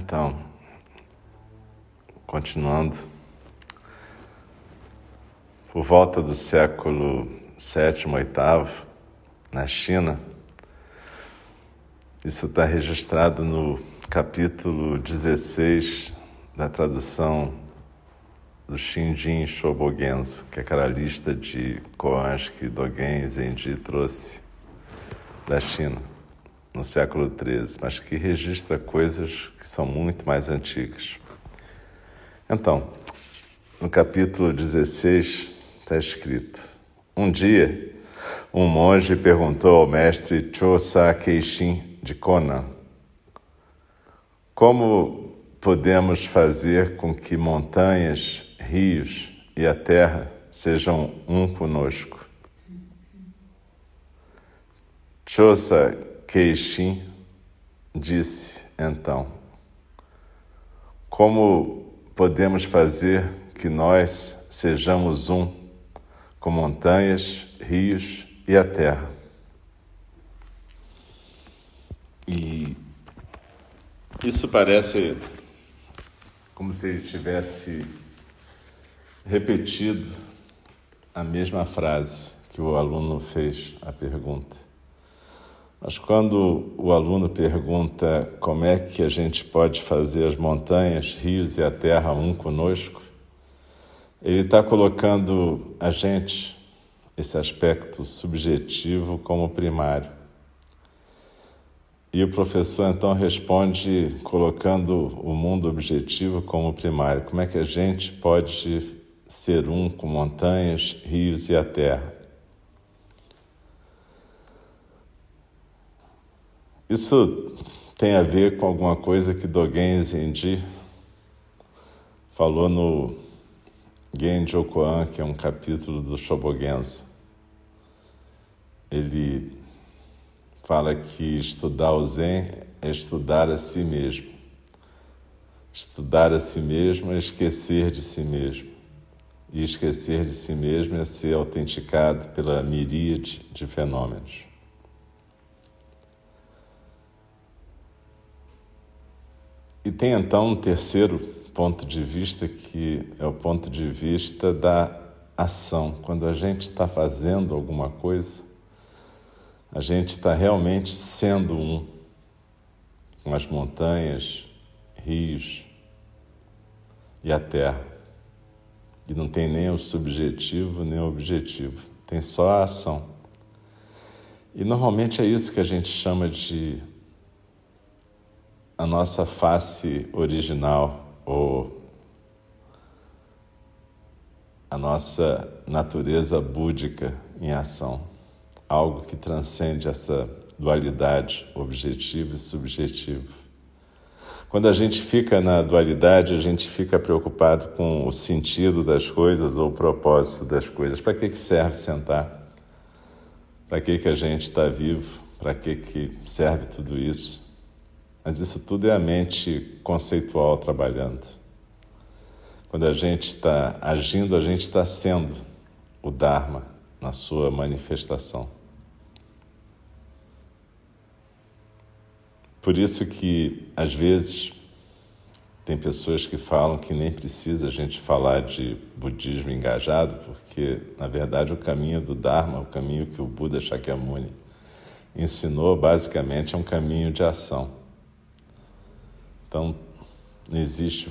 Então, continuando, por volta do século VII, VIII, na China, isso está registrado no capítulo 16 da tradução do Shinjin Shobogenzo, que é aquela lista de koans que Dogen Zenji trouxe da China no século XIII, mas que registra coisas que são muito mais antigas. Então, no capítulo 16 está escrito: Um dia, um monge perguntou ao mestre Chosa Keishin de Konan: Como podemos fazer com que montanhas, rios e a terra sejam um conosco? Chosa Keishin disse então: Como podemos fazer que nós sejamos um com montanhas, rios e a terra? E isso parece como se ele tivesse repetido a mesma frase que o aluno fez a pergunta. Mas quando o aluno pergunta como é que a gente pode fazer as montanhas, rios e a terra um conosco, ele está colocando a gente, esse aspecto subjetivo, como primário. E o professor então responde colocando o mundo objetivo como primário. Como é que a gente pode ser um com montanhas, rios e a terra? Isso tem a ver com alguma coisa que Dogen Zenji falou no Genjo Koan, que é um capítulo do Shobogenzo. Ele fala que estudar o Zen é estudar a si mesmo. Estudar a si mesmo é esquecer de si mesmo. E esquecer de si mesmo é ser autenticado pela miríade de fenômenos. E tem então um terceiro ponto de vista, que é o ponto de vista da ação. Quando a gente está fazendo alguma coisa, a gente está realmente sendo um com as montanhas, rios e a terra. E não tem nem o subjetivo nem o objetivo, tem só a ação. E normalmente é isso que a gente chama de nossa face original ou a nossa natureza búdica em ação. algo que transcende essa dualidade objetivo e subjetivo. Quando a gente fica na dualidade, a gente fica preocupado com o sentido das coisas ou o propósito das coisas. Para que, que serve sentar? Para que, que a gente está vivo? Para que, que serve tudo isso? Mas isso tudo é a mente conceitual trabalhando. Quando a gente está agindo, a gente está sendo o Dharma na sua manifestação. Por isso que, às vezes, tem pessoas que falam que nem precisa a gente falar de budismo engajado, porque, na verdade, o caminho do Dharma, o caminho que o Buda Shakyamuni ensinou, basicamente é um caminho de ação. Então, não existe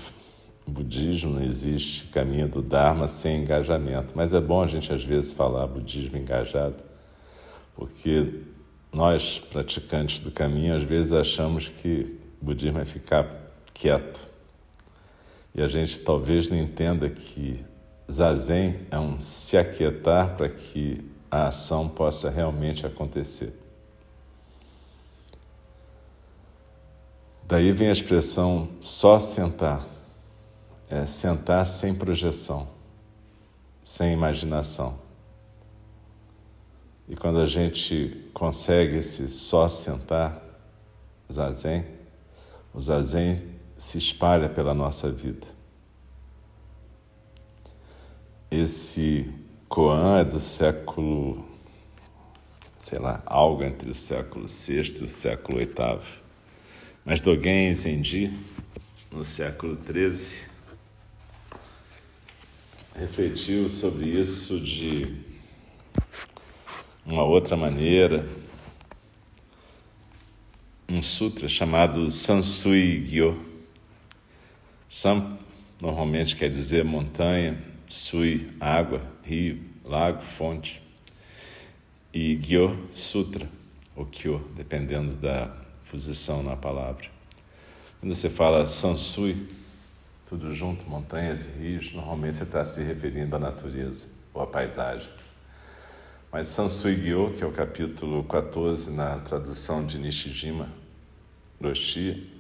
budismo, não existe caminho do Dharma sem engajamento. Mas é bom a gente, às vezes, falar budismo engajado, porque nós, praticantes do caminho, às vezes achamos que budismo é ficar quieto. E a gente talvez não entenda que zazen é um se aquietar para que a ação possa realmente acontecer. Daí vem a expressão só sentar. É sentar sem projeção, sem imaginação. E quando a gente consegue esse só sentar, zazen, o zazen se espalha pela nossa vida. Esse Koan é do século, sei lá, algo entre o século VI e o século VIII. Mas Dogen Zenji, no século XIII, refletiu sobre isso de uma outra maneira, um sutra chamado Sansui Gyo. Sam normalmente quer dizer montanha, sui, água, rio, lago, fonte. E Gyo, sutra, ou Kyo, dependendo da posição na palavra. Quando você fala Sansui, tudo junto, montanhas e rios, normalmente você está se referindo à natureza ou à paisagem. Mas Sansui-gyo, que é o capítulo 14 na tradução de Nishijima Roshi,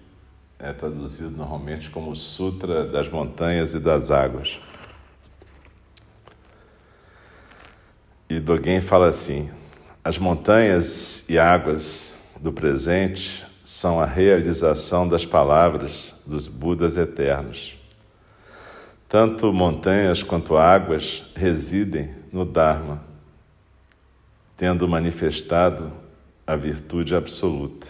é traduzido normalmente como Sutra das Montanhas e das Águas. E Dogen fala assim: as montanhas e águas do presente são a realização das palavras dos Budas eternos. Tanto montanhas quanto águas residem no Dharma tendo manifestado a virtude absoluta.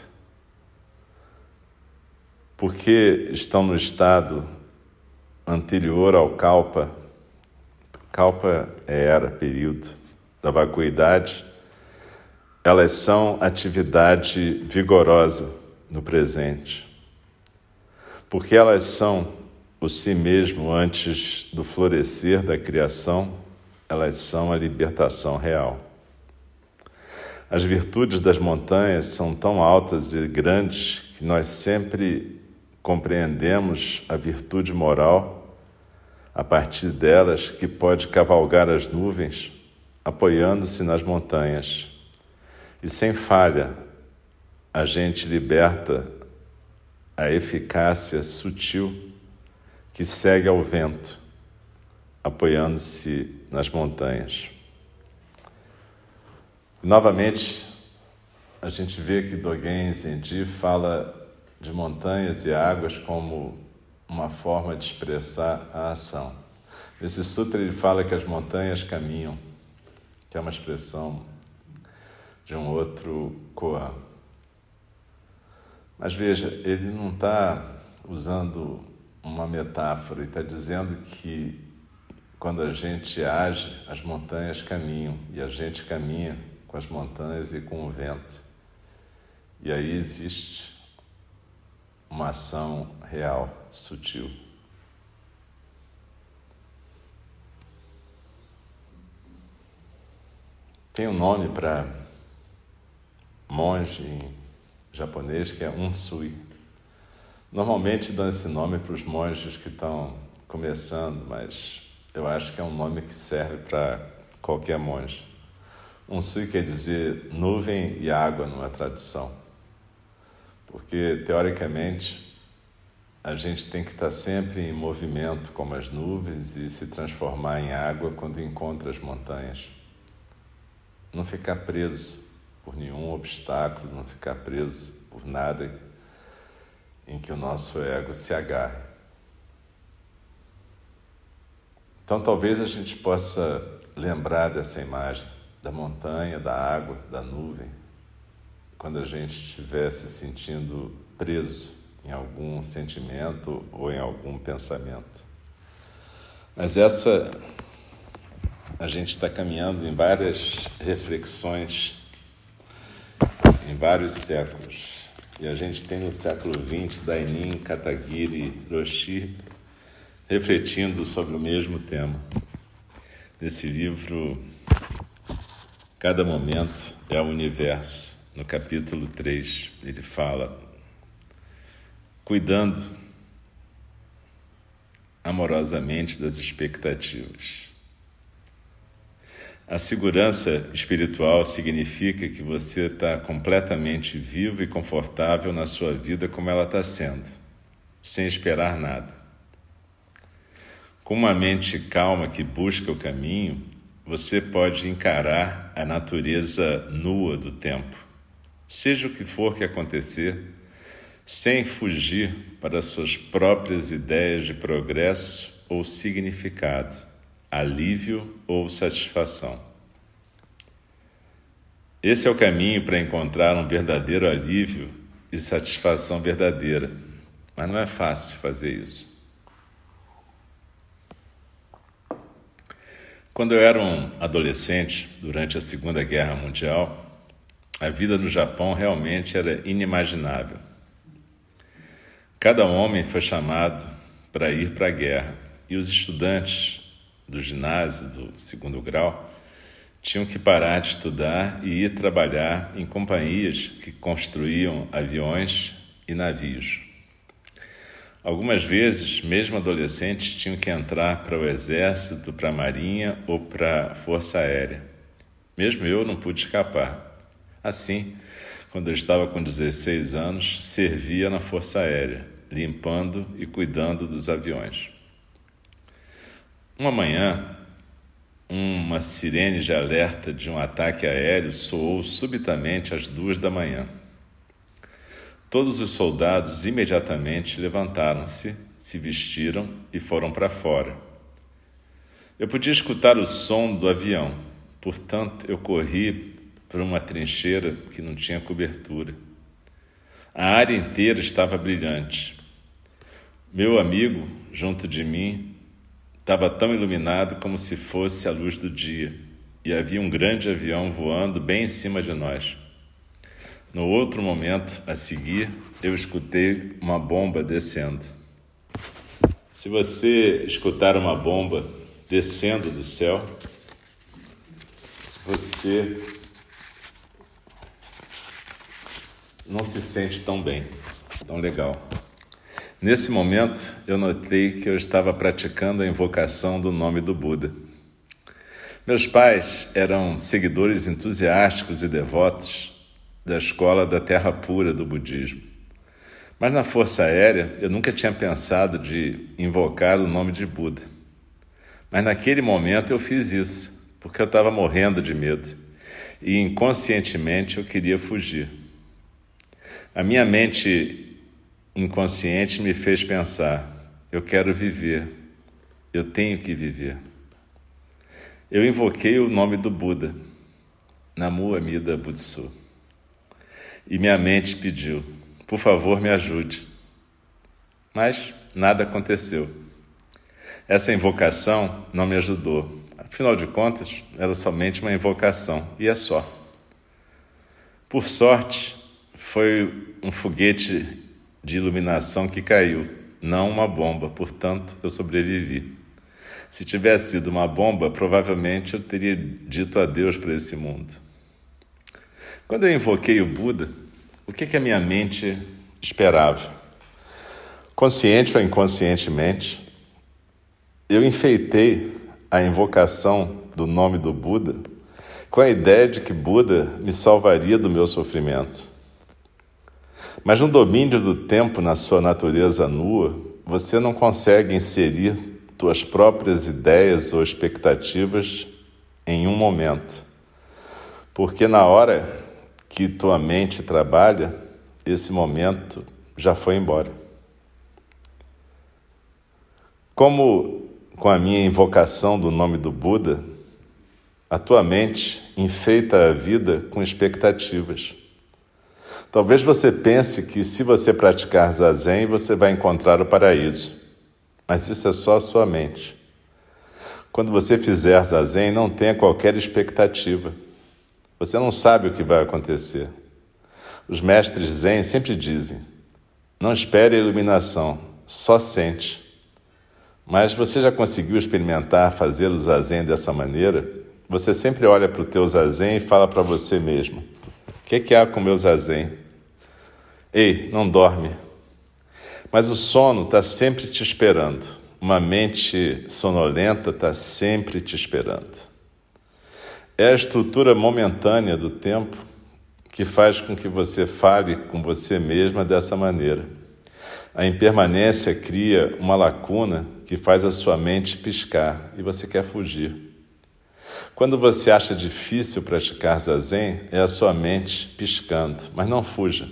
Porque estão no estado anterior ao Kalpa, Kalpa é era, período, da vacuidade, elas são atividade vigorosa no presente. Porque elas são o si mesmo antes do florescer da criação, elas são a libertação real. As virtudes das montanhas são tão altas e grandes que nós sempre compreendemos a virtude moral a partir delas que pode cavalgar as nuvens apoiando-se nas montanhas. E sem falha, a gente liberta a eficácia sutil que segue ao vento, apoiando-se nas montanhas. Novamente, a gente vê que Dogen Zenji fala de montanhas e águas como uma forma de expressar a ação. Nesse sutra ele fala que as montanhas caminham, que é uma expressão de um outro koan. Mas veja, ele não está usando uma metáfora, ele está dizendo que quando a gente age, as montanhas caminham e a gente caminha com as montanhas e com o vento. E aí existe uma ação real, sutil. Tem um nome para monge japonês que é unsui. Normalmente dão esse nome para os monges que estão começando, mas eu acho que é um nome que serve para qualquer monge. Um sui quer dizer nuvem e água numa tradução. Porque, teoricamente, a gente tem que estar sempre em movimento como as nuvens e se transformar em água quando encontra as montanhas. Não ficar preso por nenhum obstáculo, não ficar preso por nada em que o nosso ego se agarre. Então, talvez a gente possa lembrar dessa imagem da montanha, da água, da nuvem, quando a gente estiver se sentindo preso em algum sentimento ou em algum pensamento. Mas essa a gente está caminhando em várias reflexões em vários séculos. E a gente tem no século XX Dainin Katagiri Roshi refletindo sobre o mesmo tema. Nesse livro, Cada Momento é o Universo, no capítulo 3, ele fala: cuidando amorosamente das expectativas. A segurança espiritual significa que você está completamente vivo e confortável na sua vida como ela está sendo, sem esperar nada. Com uma mente calma que busca o caminho, você pode encarar a natureza nua do tempo. Seja o que for que acontecer, sem fugir para suas próprias ideias de progresso ou significado, alívio ou satisfação. Esse é o caminho para encontrar um verdadeiro alívio e satisfação verdadeira, mas não é fácil fazer isso. Quando eu era um adolescente, durante a Segunda Guerra Mundial, a vida no Japão realmente era inimaginável. Cada homem foi chamado para ir para a guerra e os estudantes do ginásio, do segundo grau, tinham que parar de estudar e ir trabalhar em companhias que construíam aviões e navios. Algumas vezes, mesmo adolescentes, tinham que entrar para o exército, para a marinha ou para a força aérea. Mesmo eu não pude escapar. Assim, quando eu estava com 16 anos, servia na Força Aérea, limpando e cuidando dos aviões. Uma manhã, uma sirene de alerta de um ataque aéreo soou subitamente às duas da manhã. Todos os soldados imediatamente levantaram-se, se vestiram e foram para fora. Eu podia escutar o som do avião, portanto, eu corri para uma trincheira que não tinha cobertura. A área inteira estava brilhante. Meu amigo, junto de mim, estava tão iluminado como se fosse a luz do dia, e havia um grande avião voando bem em cima de nós. No outro momento, a seguir, eu escutei uma bomba descendo. Se você escutar uma bomba descendo do céu, você não se sente tão bem, tão legal. Nesse momento, eu notei que eu estava praticando a invocação do nome do Buda. Meus pais eram seguidores entusiásticos e devotos da escola da Terra Pura do budismo. Mas na Força Aérea, eu nunca tinha pensado de invocar o nome de Buda. Mas naquele momento eu fiz isso, porque eu estava morrendo de medo e inconscientemente eu queria fugir. A minha mente inconsciente me fez pensar: eu quero viver, eu tenho que viver. Eu invoquei o nome do Buda, Namu Amida Butsu, e minha mente pediu: por favor, me ajude. Mas nada aconteceu. Essa invocação não me ajudou. Afinal de contas, era somente uma invocação, e é só. Por sorte, foi um foguete de iluminação que caiu, não uma bomba, portanto eu sobrevivi. Se tivesse sido uma bomba, provavelmente eu teria dito adeus para esse mundo. Quando eu invoquei o Buda, o que, que a minha mente esperava? Consciente ou inconscientemente, eu enfeitei a invocação do nome do Buda com a ideia de que Buda me salvaria do meu sofrimento. Mas no domínio do tempo, na sua natureza nua, você não consegue inserir tuas próprias ideias ou expectativas em um momento. Porque na hora que tua mente trabalha, esse momento já foi embora. Como com a minha invocação do nome do Buda, a tua mente enfeita a vida com expectativas. Talvez você pense que se você praticar zazen, você vai encontrar o paraíso. Mas isso é só a sua mente. Quando você fizer zazen, não tenha qualquer expectativa. Você não sabe o que vai acontecer. Os mestres zen sempre dizem: não espere a iluminação, só sente. Mas você já conseguiu experimentar fazer o zazen dessa maneira? Você sempre olha para o teu zazen e fala para você mesmo: que, que há com meu zazen? Ei, não dorme. Mas o sono está sempre te esperando. Uma mente sonolenta está sempre te esperando. É a estrutura momentânea do tempo que faz com que você fale com você mesma dessa maneira. A impermanência cria uma lacuna que faz a sua mente piscar e você quer fugir. Quando você acha difícil praticar zazen, é a sua mente piscando, mas não fuja.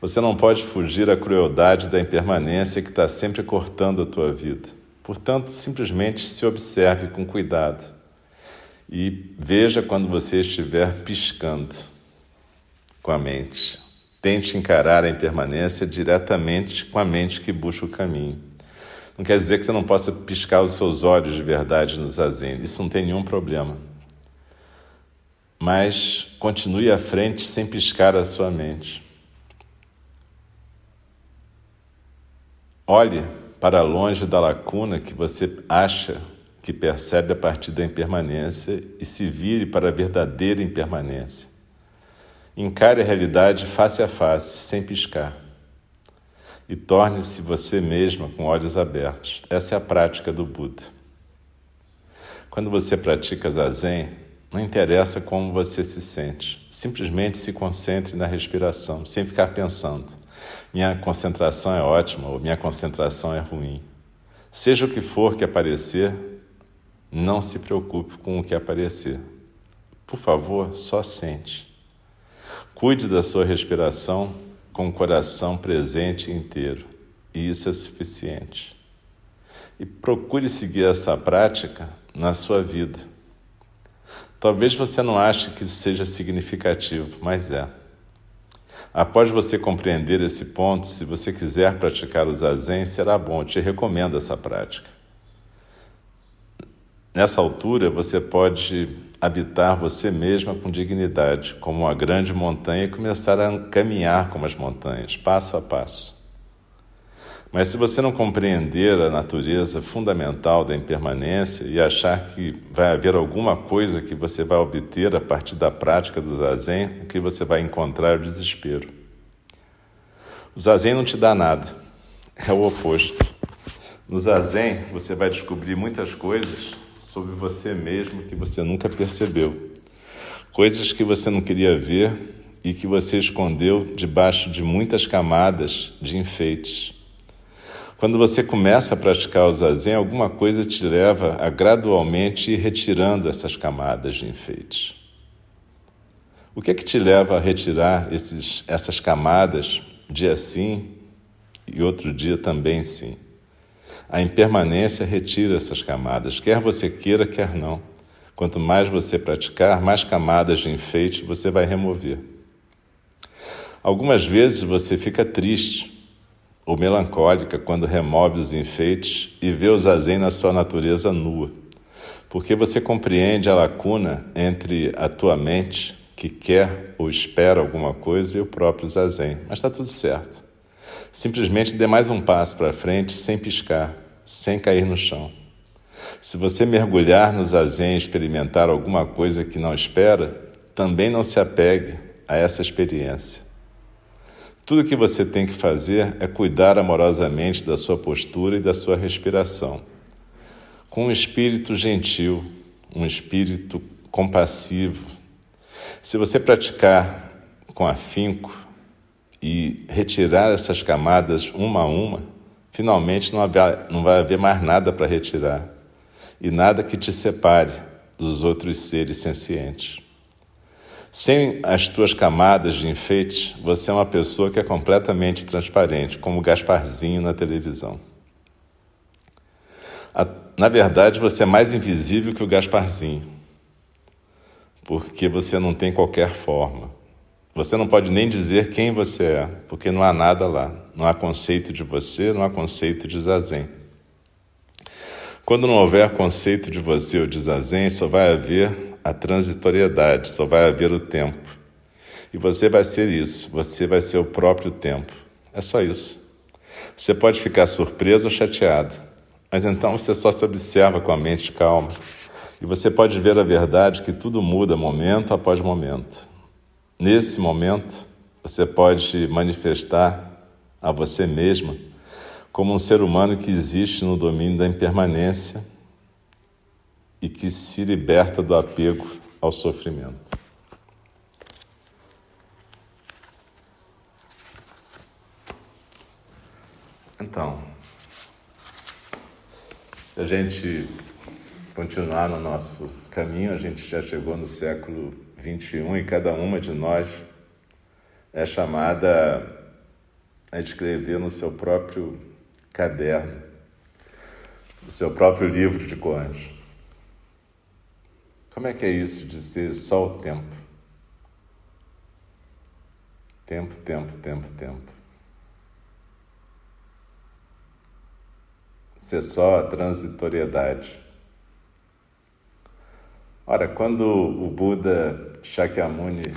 Você não pode fugir à crueldade da impermanência que está sempre cortando a tua vida. Portanto, simplesmente se observe com cuidado e veja quando você estiver piscando com a mente. Tente encarar a impermanência diretamente com a mente que busca o caminho. Não quer dizer que você não possa piscar os seus olhos de verdade no zazen, isso não tem nenhum problema. Mas continue à frente sem piscar a sua mente. Olhe para longe da lacuna que você acha que percebe a partir da impermanência e se vire para a verdadeira impermanência. Encare a realidade face a face, sem piscar. E torne-se você mesma com olhos abertos. Essa é a prática do Buda. Quando você pratica zazen, não interessa como você se sente, simplesmente se concentre na respiração, sem ficar pensando minha concentração é ótima ou minha concentração é ruim. Seja o que for que aparecer, não se preocupe com o que aparecer. Por favor, só sente. Cuide da sua respiração com o coração presente inteiro, e isso é suficiente. E procure seguir essa prática na sua vida. Talvez você não ache que isso seja significativo, mas é. Após você compreender esse ponto, se você quiser praticar o zazen, será bom, eu te recomendo essa prática. Nessa altura, você pode habitar você mesma com dignidade, como uma grande montanha, e começar a caminhar como as montanhas, passo a passo. Mas se você não compreender a natureza fundamental da impermanência e achar que vai haver alguma coisa que você vai obter a partir da prática do zazen, o que você vai encontrar é o desespero. O zazen não te dá nada, é o oposto. No zazen você vai descobrir muitas coisas sobre você mesmo que você nunca percebeu. Coisas que você não queria ver e que você escondeu debaixo de muitas camadas de enfeites. Quando você começa a praticar o zazen, alguma coisa te leva a gradualmente ir retirando essas camadas de enfeite. O que é que te leva a retirar esses, essas camadas, dia sim e outro dia também sim? A impermanência retira essas camadas, quer você queira, quer não. Quanto mais você praticar, mais camadas de enfeite você vai remover. Algumas vezes você fica triste ou melancólica quando remove os enfeites e vê o zazen na sua natureza nua, porque você compreende a lacuna entre a tua mente, que quer ou espera alguma coisa, e o próprio zazen. Mas está tudo certo. Simplesmente dê mais um passo para frente sem piscar, sem cair no chão. Se você mergulhar no zazen e experimentar alguma coisa que não espera, também não se apegue a essa experiência. Tudo que você tem que fazer é cuidar amorosamente da sua postura e da sua respiração. Com um espírito gentil, um espírito compassivo, se você praticar com afinco e retirar essas camadas uma a uma, finalmente não, não vai haver mais nada para retirar e nada que te separe dos outros seres sencientes. Sem as tuas camadas de enfeite, você é uma pessoa que é completamente transparente, como Gasparzinho na televisão. Na verdade, você é mais invisível que o Gasparzinho, porque você não tem qualquer forma. Você não pode nem dizer quem você é, porque não há nada lá. Não há conceito de você, não há conceito de zazen. Quando não houver conceito de você ou de zazen, só vai haver a transitoriedade, só vai haver o tempo. E você vai ser isso, você vai ser o próprio tempo. É só isso. Você pode ficar surpreso ou chateado, mas então você só se observa com a mente calma. E você pode ver a verdade que tudo muda momento após momento. Nesse momento, você pode manifestar a você mesma como um ser humano que existe no domínio da impermanência e que se liberta do apego ao sofrimento. Então, se a gente continuar no nosso caminho, a gente já chegou no século 21 e cada uma de nós é chamada a escrever no seu próprio caderno, no seu próprio livro de conjos. Como é que é isso de ser só o tempo? Tempo, tempo, tempo, tempo. Ser só a transitoriedade. Ora, quando o Buda Shakyamuni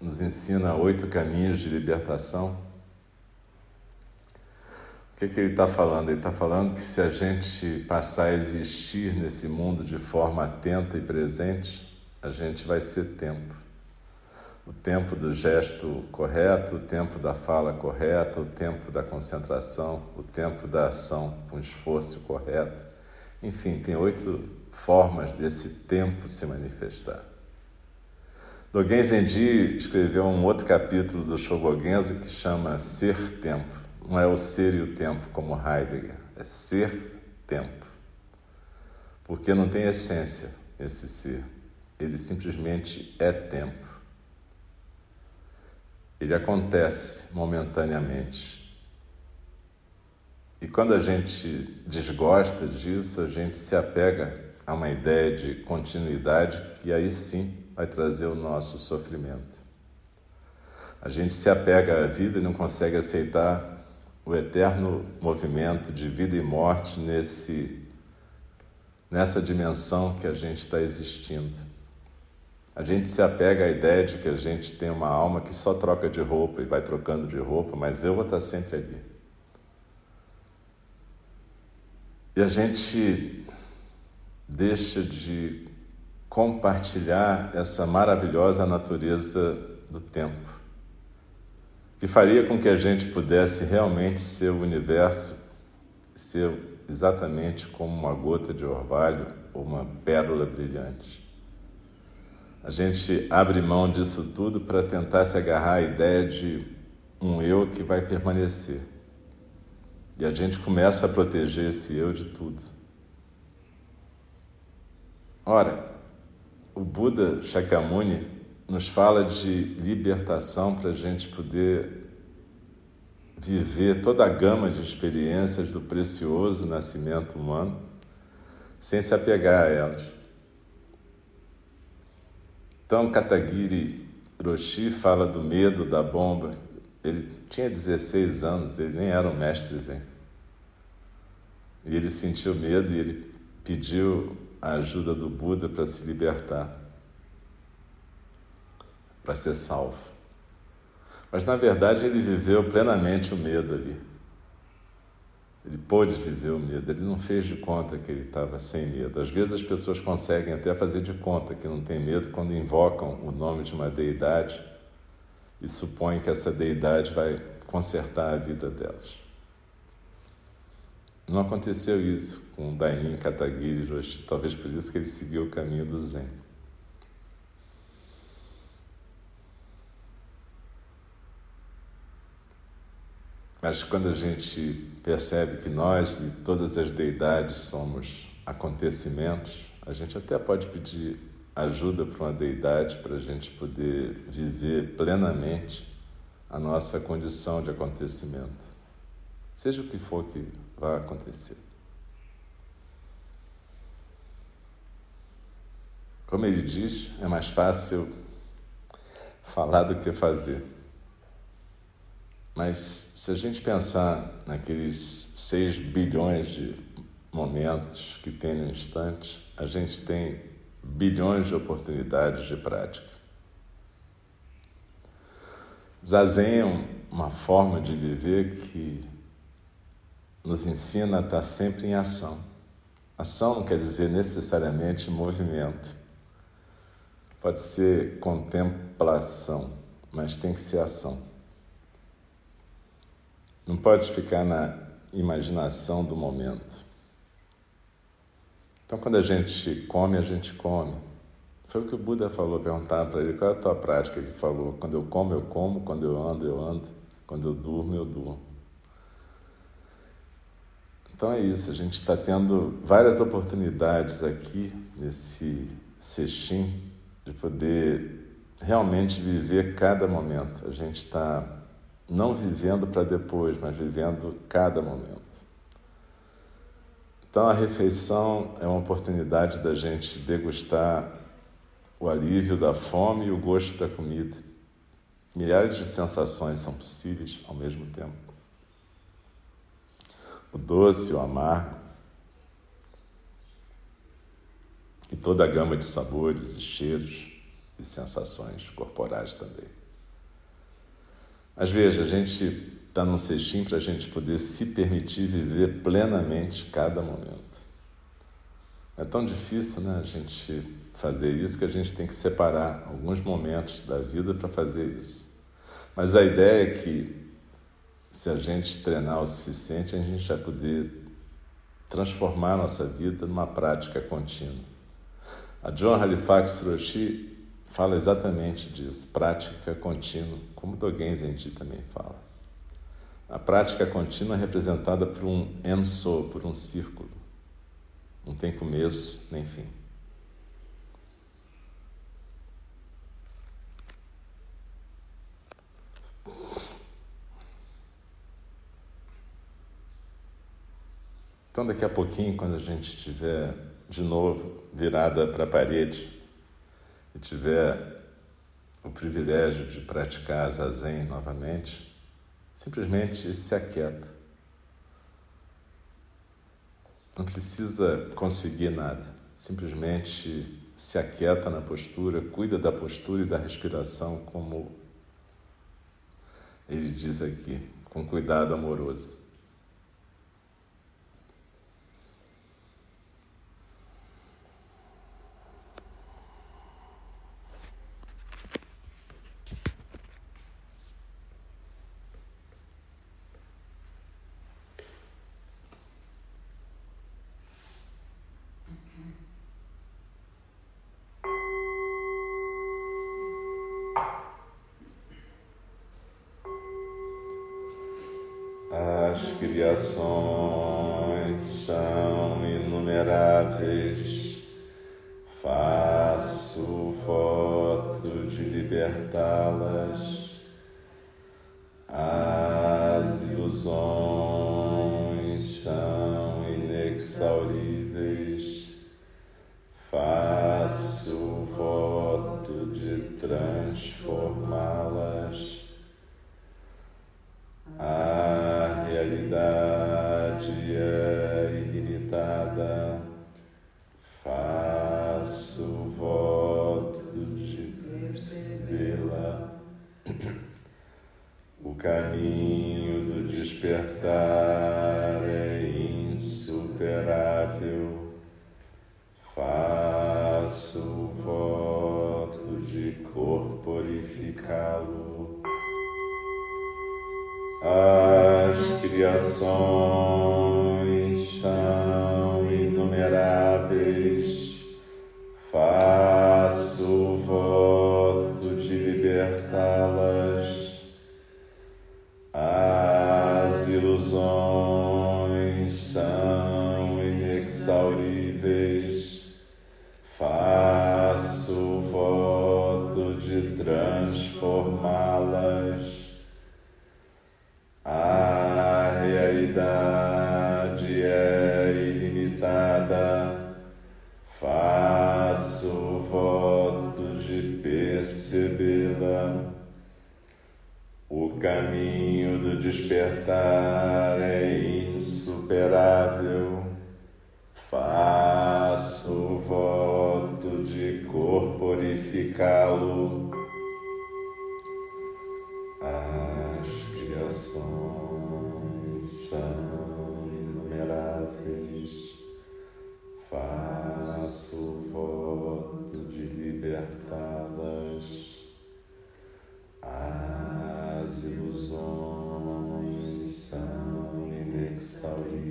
nos ensina oito caminhos de libertação, o que, que ele está falando? Ele está falando que se a gente passar a existir nesse mundo de forma atenta e presente, a gente vai ser tempo. O tempo do gesto correto, o tempo da fala correta, o tempo da concentração, o tempo da ação com esforço correto. Enfim, tem oito formas desse tempo se manifestar. Dogen Zenji escreveu um outro capítulo do Shobogenzo que chama Ser Tempo. Não é o ser e o tempo como Heidegger, é ser tempo. Porque não tem essência esse ser, ele simplesmente é tempo. Ele acontece momentaneamente. E quando a gente desgosta disso, a gente se apega a uma ideia de continuidade que aí sim vai trazer o nosso sofrimento. A gente se apega à vida e não consegue aceitar o eterno movimento de vida e morte nesse, nessa dimensão que a gente está existindo. A gente se apega à ideia de que a gente tem uma alma que só troca de roupa e vai trocando de roupa, mas eu vou estar sempre ali. E a gente deixa de compartilhar essa maravilhosa natureza do tempo que faria com que a gente pudesse realmente ser o universo, ser exatamente como uma gota de orvalho ou uma pérola brilhante. A gente abre mão disso tudo para tentar se agarrar à ideia de um eu que vai permanecer. E a gente começa a proteger esse eu de tudo. Ora, o Buda Shakyamuni nos fala de libertação para a gente poder viver toda a gama de experiências do precioso nascimento humano sem se apegar a elas. Então, Katagiri Roshi fala do medo da bomba. Ele tinha 16 anos, ele nem era um mestre zen. E ele sentiu medo e ele pediu a ajuda do Buda para se libertar para ser salvo. Mas na verdade ele viveu plenamente o medo ali. Ele pôde viver o medo, ele não fez de conta que ele estava sem medo. Às vezes as pessoas conseguem até fazer de conta que não tem medo quando invocam o nome de uma deidade e supõem que essa deidade vai consertar a vida delas. Não aconteceu isso com Dainin Katagiri Roshi, talvez por isso que ele seguiu o caminho do Zen. Mas quando a gente percebe que nós e todas as deidades somos acontecimentos, a gente até pode pedir ajuda para uma deidade para a gente poder viver plenamente a nossa condição de acontecimento, seja o que for que vá acontecer. Como ele diz, é mais fácil falar do que fazer. Mas se a gente pensar naqueles 6 bilhões de momentos que tem no instante, a gente tem bilhões de oportunidades de prática. Zazen é uma forma de viver que nos ensina a estar sempre em ação. Ação não quer dizer necessariamente movimento. Pode ser contemplação, mas tem que ser ação. Não pode ficar na imaginação do momento. Então, quando a gente come, a gente come. Foi o que o Buda falou, perguntaram para ele qual é a tua prática. Ele falou: quando eu como, eu como, quando eu ando, eu ando, quando eu durmo, eu durmo. Então é isso, a gente está tendo várias oportunidades aqui nesse sextim de poder realmente viver cada momento. A gente está não vivendo para depois, mas vivendo cada momento. Então a refeição é uma oportunidade da gente degustar o alívio da fome e o gosto da comida. Milhares de sensações são possíveis ao mesmo tempo. O doce, o amargo, e toda a gama de sabores e cheiros e sensações corporais também. Mas veja, a gente está num cestinho para a gente poder se permitir viver plenamente cada momento. É tão difícil né, a gente fazer isso que a gente tem que separar alguns momentos da vida para fazer isso. Mas a ideia é que se a gente treinar o suficiente, a gente vai poder transformar a nossa vida numa prática contínua. A John Halifax Roshi fala exatamente disso, prática contínua, como Dogen Zenji também fala. A prática contínua é representada por um enso, por um círculo. Não tem começo nem fim. Então, daqui a pouquinho, quando a gente estiver de novo virada para a parede e tiver o privilégio de praticar zazen novamente, simplesmente se aquieta. Não precisa conseguir nada, simplesmente se aquieta na postura, cuida da postura e da respiração, como ele diz aqui, com cuidado amoroso. As criações são caminho do despertar é insuperável. Faço o voto de corporificá-lo. As criações caminho do despertar é insuperável. Faço o voto de corporificá-lo. As criações são inumeráveis. Faço o voto de libertá-las. Saudi.